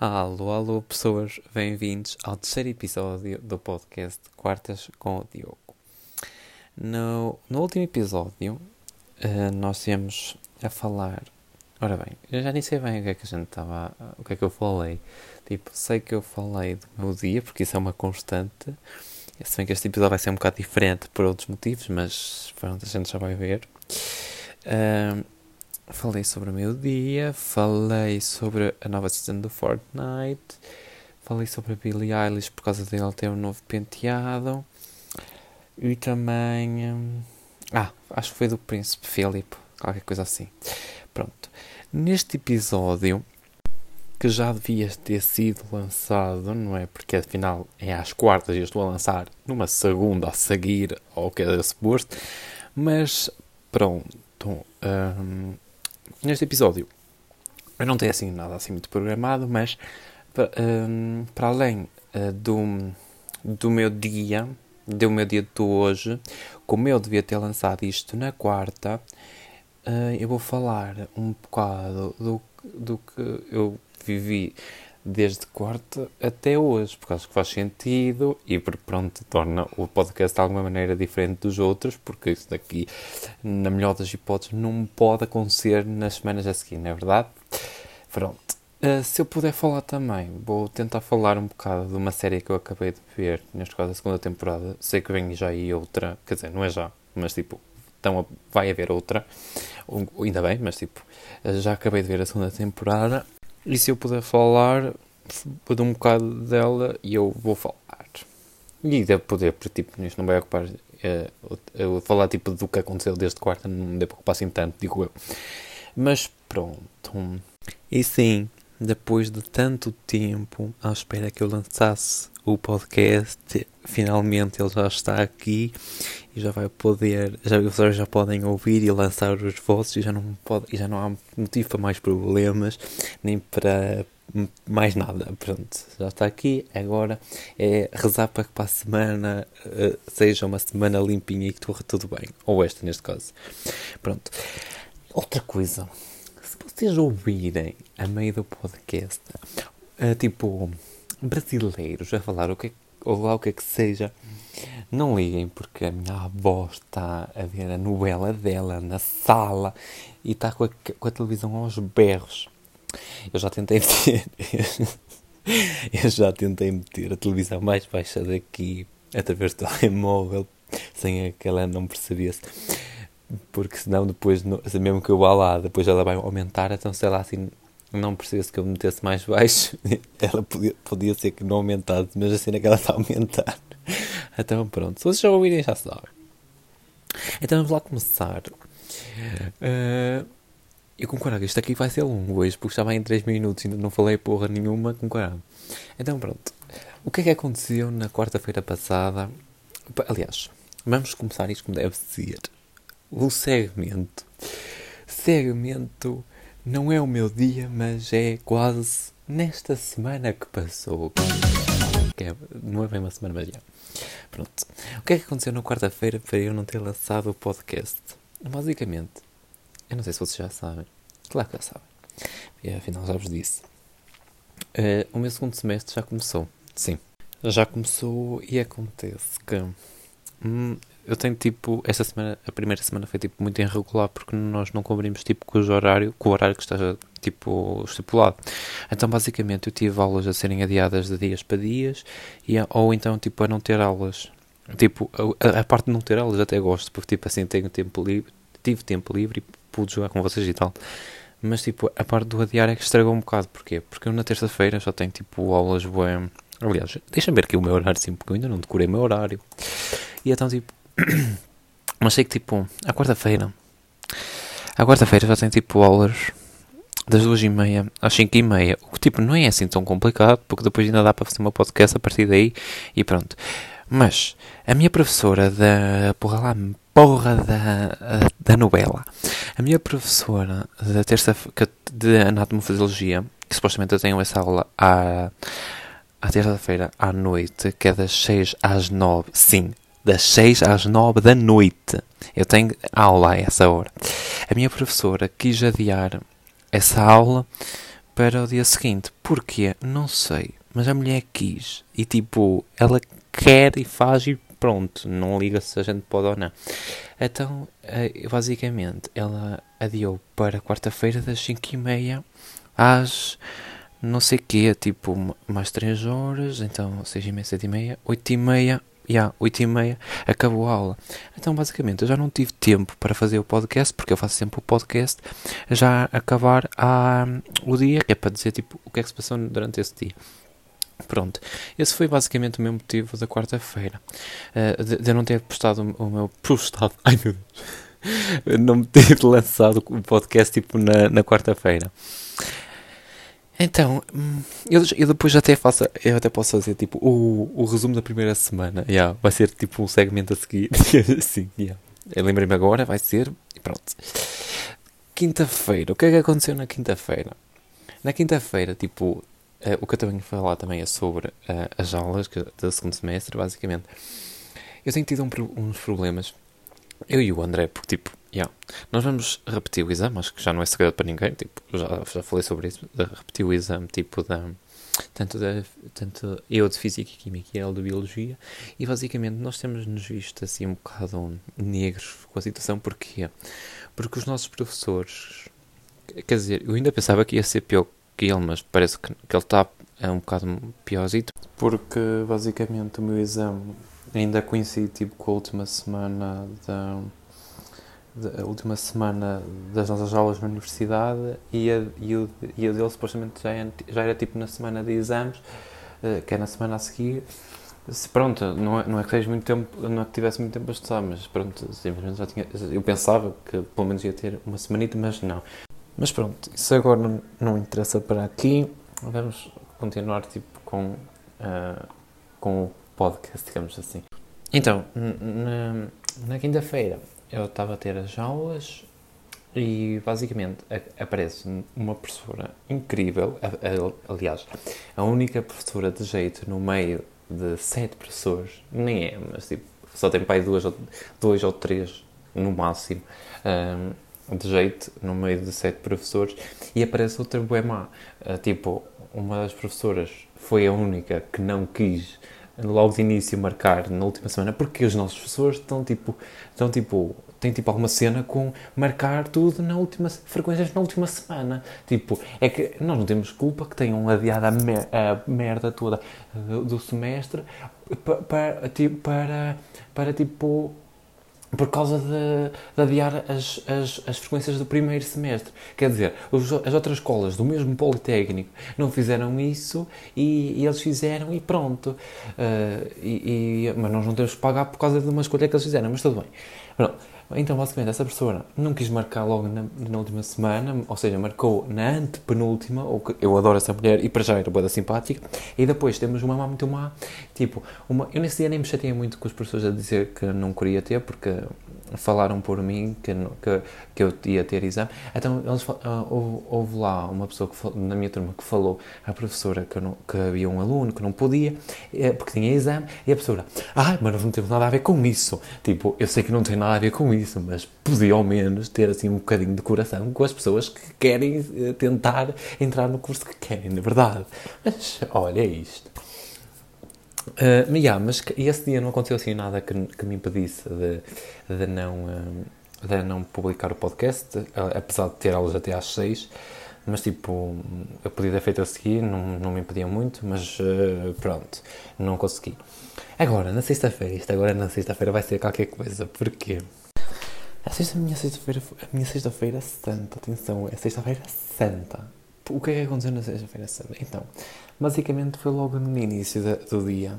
Alô, alô, pessoas, bem-vindos ao terceiro episódio do podcast Quartas com o Diogo. No, no último episódio, uh, nós íamos a falar. Ora bem, eu já nem sei bem o que é que a gente estava. o que é que eu falei. Tipo, sei que eu falei do meu dia, porque isso é uma constante. Se bem que este episódio vai ser um bocado diferente por outros motivos, mas pronto, a gente já vai ver. Uh, Falei sobre o meu dia, falei sobre a nova season do Fortnite, falei sobre a Billie Eilish por causa dele ter um novo penteado e também. Hum, ah, acho que foi do Príncipe Philip, qualquer coisa assim. Pronto. Neste episódio, que já devia ter sido lançado, não é? Porque afinal é às quartas e eu estou a lançar numa segunda a seguir ao que é suposto, mas pronto. Um, neste episódio. Eu não tenho assim nada assim muito programado, mas para, um, para além uh, do, do meu dia, do meu dia de hoje, como eu devia ter lançado isto na quarta, uh, eu vou falar um bocado do, do que eu vivi desde quarta até hoje, porque acho que faz sentido e pronto, torna o podcast de alguma maneira diferente dos outros, porque isso daqui, na melhor das hipóteses, não pode acontecer nas semanas a seguir, não é verdade? Pronto. Uh, se eu puder falar também, vou tentar falar um bocado de uma série que eu acabei de ver, neste caso a segunda temporada. Sei que vem já aí outra, quer dizer, não é já, mas tipo, então vai haver outra, ainda bem, mas tipo, já acabei de ver a segunda temporada e se eu puder falar de um bocado dela, e eu vou falar. E devo poder, porque tipo, isto não vai ocupar. É, eu falar tipo do que aconteceu desde quarta, não me devo ocupar assim tanto, digo eu. Mas pronto. E sim, depois de tanto tempo à espera que eu lançasse o podcast, finalmente ele já está aqui e já vai poder, já, vocês já podem ouvir e lançar os vossos e já não, pode, e já não há motivo para mais problemas, nem para mais nada. Pronto, já está aqui. Agora é rezar para que para a semana uh, seja uma semana limpinha e que corra tudo bem. Ou esta, neste caso. Pronto. Outra coisa. Se vocês ouvirem a meio do podcast, uh, tipo, brasileiros a falar o que, ou lá o que é que seja, não liguem porque a minha avó está a ver a novela dela na sala e está com a, com a televisão aos berros. Eu já tentei meter. eu já tentei meter a televisão mais baixa daqui através do telemóvel sem que ela não percebesse. Porque senão depois, mesmo que eu vá lá, depois ela vai aumentar, então sei lá assim não precisa que eu metesse mais baixo, ela podia, podia ser que não aumentasse, mas assim é que ela está a aumentar. Então pronto, se vocês já ouvirem já sabem. Então vamos lá começar. Uh, eu concordo, isto aqui vai ser longo hoje, porque vai em 3 minutos, ainda não falei porra nenhuma, concordo. Então pronto, o que é que aconteceu na quarta-feira passada? Aliás, vamos começar isto como deve ser. O segmento. Segmento não é o meu dia, mas é quase nesta semana que passou. Que é, não é bem uma semana, mas já. Pronto. O que é que aconteceu na quarta-feira para eu não ter lançado o podcast? Basicamente, eu não sei se vocês já sabem. Claro que já sabem. E afinal já vos disse. Uh, o meu segundo semestre já começou. Sim. Já começou e acontece que hum, eu tenho tipo, esta semana, a primeira semana foi tipo muito irregular porque nós não cobrimos tipo com o horário, com o horário que está tipo estipulado. Então basicamente eu tive aulas a serem adiadas de dias para dias e, ou então tipo a não ter aulas. Tipo, a, a parte de não ter aulas até gosto, porque tipo assim tenho tempo livre, tive tempo livre e pude jogar com vocês e tal. Mas tipo, a parte do adiar é que estragou um bocado. Porquê? Porque eu na terça-feira só tenho tipo aulas bem. Aliás, deixa-me ver aqui o meu horário sim, porque eu ainda não decorei o meu horário. E então tipo, mas sei que tipo, à quarta-feira, à quarta-feira já tem tipo aulas das duas e meia às cinco e meia. O que tipo não é assim tão complicado, porque depois ainda dá para fazer uma podcast a partir daí e pronto. Mas a minha professora da porra lá, porra da, da novela, a minha professora da terça de anatomofisiologia, que supostamente eu tenho essa aula à, à terça-feira à noite, que é das 6 às 9, sim, das 6 às 9 da noite. Eu tenho aula a essa hora. A minha professora quis adiar essa aula para o dia seguinte. Porquê? Não sei. Mas a mulher quis. E tipo, ela quer e faz e pronto. Não liga se a gente pode ou não. Então, eh, basicamente, ela adiou para quarta-feira das 5h30 às não sei quê, tipo, mais 3 horas, então 6 e meia, 7 e meia, 8 e meia, yeah, 8 e meia, acabou a aula. Então, basicamente, eu já não tive tempo para fazer o podcast, porque eu faço sempre o podcast, já acabar a, o dia, que é para dizer, tipo, o que é que se passou durante esse dia. Pronto, esse foi basicamente o meu motivo da quarta-feira. Uh, de, de, eu não ter postado o, o meu. Postado. Ai meu Deus! não ter lançado o podcast tipo na, na quarta-feira. Então, hum, eu, eu depois até faço, eu até posso fazer tipo o, o resumo da primeira semana. Yeah, vai ser tipo um segmento a seguir. Sim, yeah. Lembrei-me agora, vai ser e pronto. Quinta-feira, o que é que aconteceu na quinta-feira? Na quinta-feira, tipo, uh, o que eu também vou falar também é sobre uh, as aulas que, do segundo semestre, basicamente. Eu tenho tido um, uns problemas, eu e o André, porque tipo, Yeah. Nós vamos repetir o exame, acho que já não é segredo para ninguém, tipo, já, já falei sobre isso, de repetir o exame, tipo, da, tanto, da, tanto eu de Física e Química e ele de Biologia, e basicamente nós temos-nos visto assim um bocado negros com a situação, porquê? Porque os nossos professores, quer dizer, eu ainda pensava que ia ser pior que ele, mas parece que, que ele está é um bocado piorzito, porque basicamente o meu exame ainda coincide tipo, com a última semana da a última semana das nossas aulas na universidade e a, e o, e a dele supostamente já, é, já era tipo na semana de exames, uh, que é na semana a seguir. Se, pronto, não é, não é que muito tempo, não é que tivesse muito tempo a estudar, mas pronto, simplesmente já tinha. Eu pensava que pelo menos ia ter uma semanita, mas não. Mas pronto, isso agora não, não interessa para aqui. Vamos continuar tipo com, uh, com o podcast, digamos assim. Então, na, na quinta-feira eu estava a ter as aulas e basicamente aparece uma professora incrível, aliás, a única professora de jeito no meio de sete professores, nem é, mas tipo, só tem pai duas, dois ou três no máximo, um, de jeito no meio de sete professores, e aparece outra boemá, uh, tipo, uma das professoras foi a única que não quis logo de início marcar na última semana, porque os nossos professores estão tipo, estão tipo, têm tipo alguma cena com marcar tudo na última, frequências na última semana. Tipo, é que nós não temos culpa que tenham adiado a, mer a merda toda do, do semestre para, para, tipo, para, para tipo por causa de, de adiar as, as, as, frequências do primeiro semestre. Quer dizer, os, as outras escolas do mesmo Politécnico não fizeram isso e, e eles fizeram e pronto. Uh, e, e, mas nós não temos que pagar por causa de uma escolha que eles fizeram, mas tudo bem. Pronto. Então, basicamente, essa professora não quis marcar logo na, na última semana, ou seja, marcou na antepenúltima, ou que eu adoro essa mulher e para já era boa simpática, e depois temos uma má muito má, tipo, uma, eu nesse dia nem me chateei muito com os professores a dizer que não queria ter, porque falaram por mim que, que, que eu ia ter exame. Então, eles, uh, houve, houve, lá uma pessoa que, na minha turma que falou à professora que, não, que havia um aluno que não podia, eh, porque tinha exame, e a professora, ah, mas não temos nada a ver com isso. Tipo, eu sei que não tem nada a ver com isso, mas podia ao menos ter assim um bocadinho de coração com as pessoas que querem uh, tentar entrar no curso que querem, na verdade. Mas, olha, isto. Uh, yeah, mas esse dia não aconteceu assim nada que, que me impedisse de, de, não, uh, de não publicar o podcast, uh, apesar de ter aulas até às 6. Mas tipo, eu podia ter feito a seguir, não, não me impedia muito, mas pronto, não consegui. Agora, na sexta-feira, isto agora na sexta-feira vai ser qualquer coisa, porque a sexta, minha sexta-feira, a minha sexta-feira santa, atenção, é sexta-feira santa. O que é que aconteceu na sexta-feira? Então, Basicamente foi logo no início de, do dia.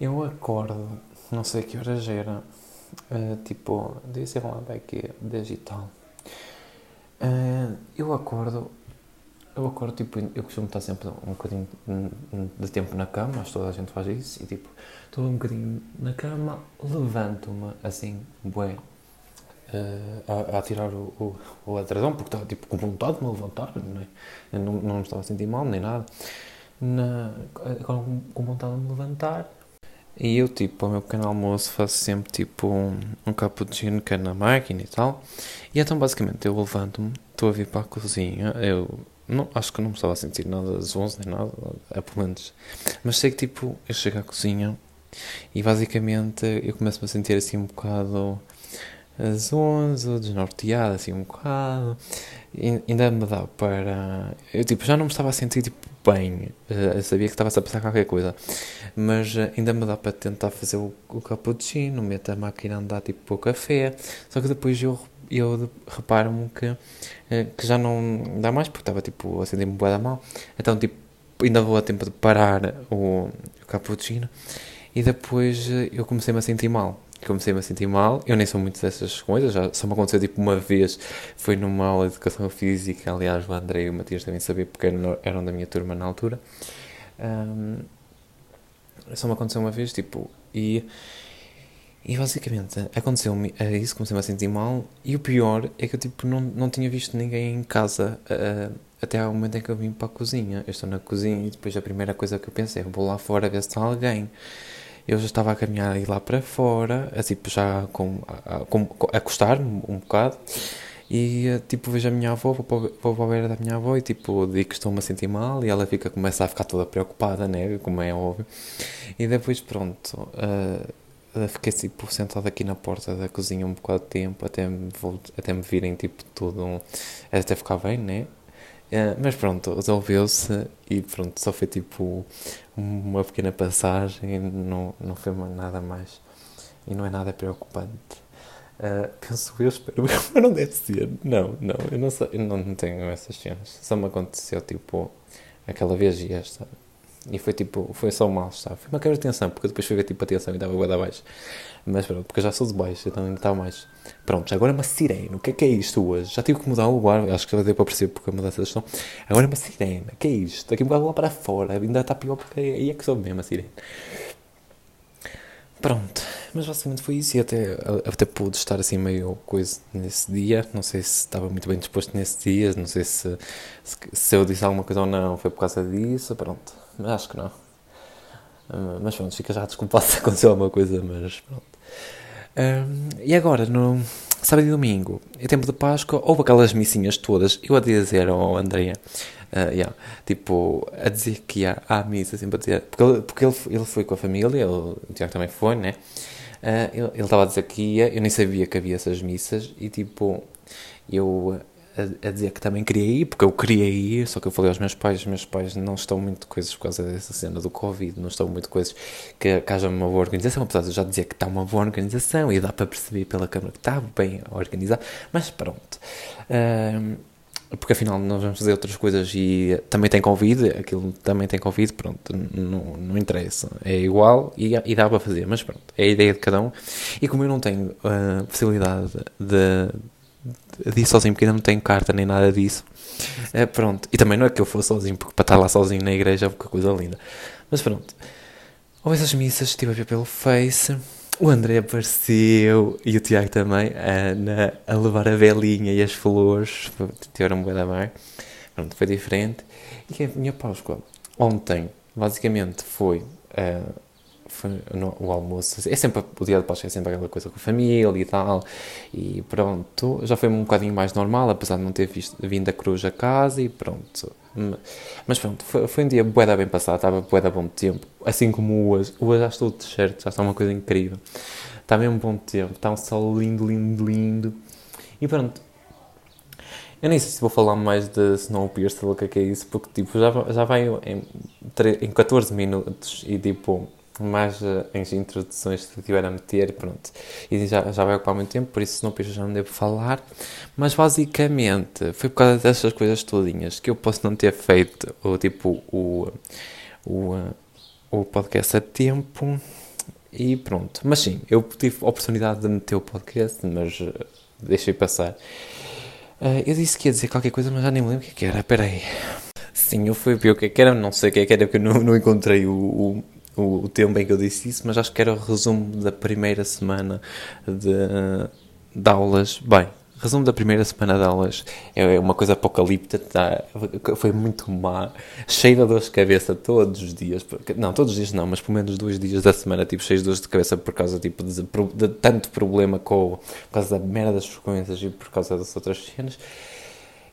Eu acordo, não sei que horas era, uh, tipo, devia ser lá aqui, digital. Uh, eu acordo, eu acordo, tipo, eu costumo estar sempre um bocadinho de tempo na cama, acho que toda a gente faz isso, e tipo, estou um bocadinho na cama, levanto-me assim, bué, uh, a, a, o, o, o porque estava tipo com vontade de me levantar, é? não, não me estava a sentir mal nem nada na, com, com vontade de me levantar. E eu, tipo, ao meu pequeno almoço faço sempre, tipo, um, um cappuccino que é na máquina e tal. E então, basicamente, eu levanto-me, estou a vir para a cozinha, eu Não, acho que não me estava a sentir nada às 11 nem nada, é pelo menos. Mas sei que tipo, eu chego à cozinha e basicamente eu começo-me a sentir assim um bocado às 11, desnorteado assim um bocado. E ainda me dá para. Eu tipo, já não me estava a sentir tipo, bem. Eh, eu sabia que estava-se a passar qualquer coisa. Mas eh, ainda me dá para tentar fazer o, o cappuccino, meter a máquina a andar tipo o café. Só que depois eu, eu reparo-me que, eh, que já não dá mais, porque estava tipo a sentir-me boa da mal. Então tipo, ainda vou a tempo de parar o, o cappuccino. E depois eu comecei-me a sentir mal comecei-me a sentir mal. Eu nem sou muito dessas coisas, já só me aconteceu tipo uma vez. Foi numa aula de educação física. Aliás, o André e o Matias devem saber porque eram, da minha turma na altura. Um, só me aconteceu uma vez, tipo, e. E basicamente aconteceu-me isso, comecei-me a sentir mal. E o pior é que eu tipo, não, não tinha visto ninguém em casa uh, até ao momento em que eu vim para a cozinha. Eu estou na cozinha e depois a primeira coisa que eu pensei é vou lá fora ver se está alguém eu já estava a caminhar aí lá para fora, assim, já com, a, a acostar-me um bocado, e tipo vejo a minha avó, vou para, vou a beira da minha avó e tipo digo que estou-me a sentir mal e ela fica, começa a ficar toda preocupada, né, como é óbvio, e depois pronto, uh, fiquei tipo sentado aqui na porta da cozinha um bocado de tempo, até me, até me virem tipo tudo, até ficar bem, né, Uh, mas pronto, resolveu-se e pronto, só foi tipo uma pequena passagem, não, não foi nada mais e não é nada preocupante. Uh, penso eu, espero mas não deve ser. Não, não, eu não, sei, eu não tenho essas cenas. Só me aconteceu tipo aquela vez e esta. E foi tipo, foi só mal, sabe? Foi uma quebra de tensão, porque depois foi tipo a tensão e dava guarda abaixo. Mas pronto, porque eu já sou de baixo, então ainda está mais. Pronto, agora é uma sirene. O que é que é isto hoje? Já tive que mudar o lugar, acho que já deu para perceber porque a mudança de. Agora é uma sirene. O que é isto? Aqui um bocado lá para fora, ainda está pior porque aí é que sou mesmo a sirene. Pronto, mas basicamente foi isso e até, até pude estar assim meio coisa nesse dia. Não sei se estava muito bem disposto nesse dia, não sei se, se, se eu disse alguma coisa ou não, foi por causa disso. Pronto, mas acho que não. Uh, mas pronto, fica já desculpado se aconteceu alguma coisa, mas pronto. Uh, e agora, no sábado e domingo, em tempo de Páscoa, houve aquelas missinhas todas. Eu a dizer ao Andrea, uh, yeah, tipo, a dizer que ia à missa, sempre a dizer, porque ele, porque ele, ele foi com a família, ele, o Tiago também foi, né? Uh, ele estava a dizer que ia, eu nem sabia que havia essas missas, e tipo, eu a, a, dizer que também queria ir, porque eu queria ir, só que eu falei aos meus pais, meus pais não estão muito coisas por causa dessa cena do Covid, não estão muito coisas que, que haja uma boa organização, apesar de eu já dizer que está uma boa organização e dá para perceber pela Câmara que está bem organizado, mas pronto. Um, porque afinal nós vamos fazer outras coisas e também tem Covid, aquilo também tem Covid, pronto, não, não interessa, é igual e, e dá para fazer, mas pronto, é a ideia de cada um. E como eu não tenho uh, facilidade de, disse sozinho porque ainda não tenho carta nem nada disso. É, pronto. E também não é que eu fosse sozinho, porque para estar lá sozinho na igreja é uma coisa linda. Mas pronto. Houve essas missas, estive a ver pelo Face. O André apareceu e o Tiago também a, Ana, a levar a velinha e as flores. Tiveram um bom da mar. Pronto, foi diferente. E a minha Páscoa ontem, basicamente, foi. Uh, no, o almoço. É sempre, o dia de Páscoa é sempre aquela coisa com a família e tal. E pronto, já foi um bocadinho mais normal, apesar de não ter visto, vindo a cruz a casa e pronto. Mas pronto, foi, foi um dia bué bem passado, estava bué da bom tempo. Assim como hoje. Hoje já estou de shirt, já está uma coisa incrível. Está mesmo bom tempo, está um sol lindo, lindo, lindo. E pronto, eu nem sei se vou falar mais de Snowpiercer, o que é que é isso, porque tipo, já, já vai em, em 14 minutos e tipo, mais uh, as introduções que tiver a meter, pronto. E já, já vai ocupar muito tempo, por isso não penso já não devo falar. Mas basicamente foi por causa dessas coisas todinhas que eu posso não ter feito o tipo o, o, o podcast a tempo. E pronto. Mas sim, eu tive a oportunidade de meter o podcast, mas uh, deixei passar. Uh, eu disse que ia dizer qualquer coisa, mas já nem me lembro o que, é era. Espera aí. Sim, eu fui ver o que, é era, não sei o que, é que era, porque eu não, não encontrei o, o o, o tempo em que eu disse isso, mas acho que era o resumo da primeira semana de, de aulas. Bem, resumo da primeira semana de aulas é uma coisa apocalíptica, tá? foi muito má, cheia de dores de cabeça todos os dias, não, todos os dias não, mas pelo menos dois dias da semana, tipo, cheios de dores de cabeça por causa tipo, de, de tanto problema com, por causa da merda das frequências e por causa das outras cenas.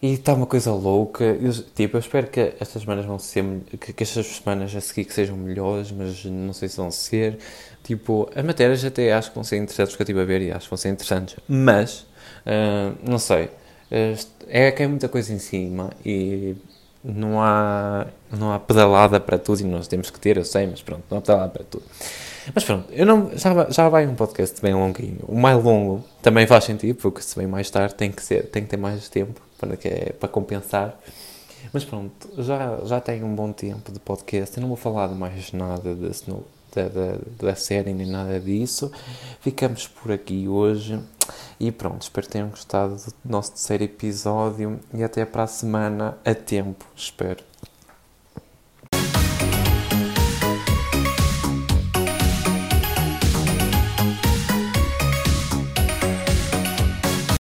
E está uma coisa louca. Eu, tipo, eu espero que estas semanas vão ser. Que, que estas semanas a seguir que sejam melhores, mas não sei se vão ser. Tipo, as matérias até acho que vão ser interessantes que eu estive a ver e acho que vão ser interessantes. Mas, uh, não sei. Uh, é que é muita coisa em cima e não há, não há pedalada para tudo e nós temos que ter, eu sei, mas pronto, não há pedalada para tudo. Mas pronto, eu não, já, já vai um podcast bem longuinho. O mais longo também faz sentido, porque se vem mais tarde tem que, ser, tem que ter mais tempo para, que é, para compensar. Mas pronto, já, já tenho um bom tempo de podcast. Eu não vou falar de mais nada desse, da, da, da série nem nada disso. Ficamos por aqui hoje. E pronto, espero que tenham gostado do nosso terceiro episódio. E até para a semana, a tempo, espero.